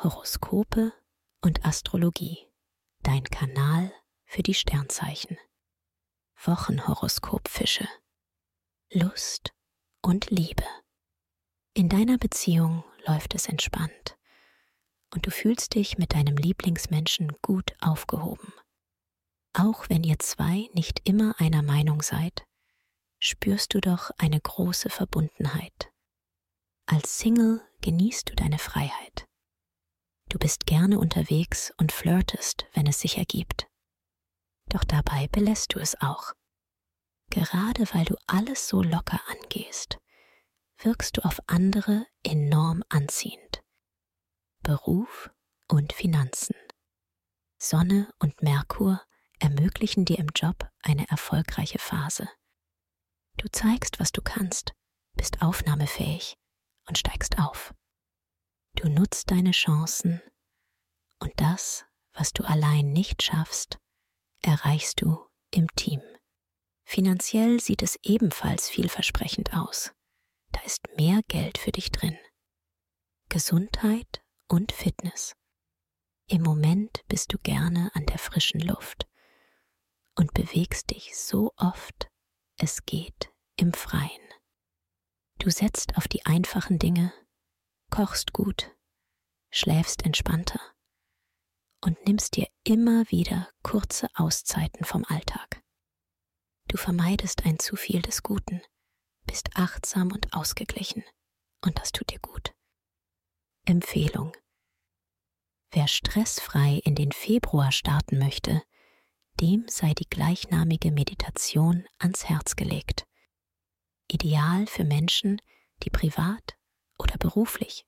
Horoskope und Astrologie. Dein Kanal für die Sternzeichen. Wochenhoroskop Fische. Lust und Liebe. In deiner Beziehung läuft es entspannt und du fühlst dich mit deinem Lieblingsmenschen gut aufgehoben. Auch wenn ihr zwei nicht immer einer Meinung seid, spürst du doch eine große Verbundenheit. Als Single genießt du deine Freiheit. Du bist gerne unterwegs und flirtest, wenn es sich ergibt. Doch dabei belässt du es auch. Gerade weil du alles so locker angehst, wirkst du auf andere enorm anziehend. Beruf und Finanzen. Sonne und Merkur ermöglichen dir im Job eine erfolgreiche Phase. Du zeigst, was du kannst, bist aufnahmefähig und steigst auf. Du nutzt deine Chancen und das, was du allein nicht schaffst, erreichst du im Team. Finanziell sieht es ebenfalls vielversprechend aus. Da ist mehr Geld für dich drin. Gesundheit und Fitness. Im Moment bist du gerne an der frischen Luft und bewegst dich so oft es geht im Freien. Du setzt auf die einfachen Dinge kochst gut, schläfst entspannter und nimmst dir immer wieder kurze Auszeiten vom Alltag. Du vermeidest ein zu viel des Guten, bist achtsam und ausgeglichen und das tut dir gut. Empfehlung. Wer stressfrei in den Februar starten möchte, dem sei die gleichnamige Meditation ans Herz gelegt. Ideal für Menschen, die privat oder beruflich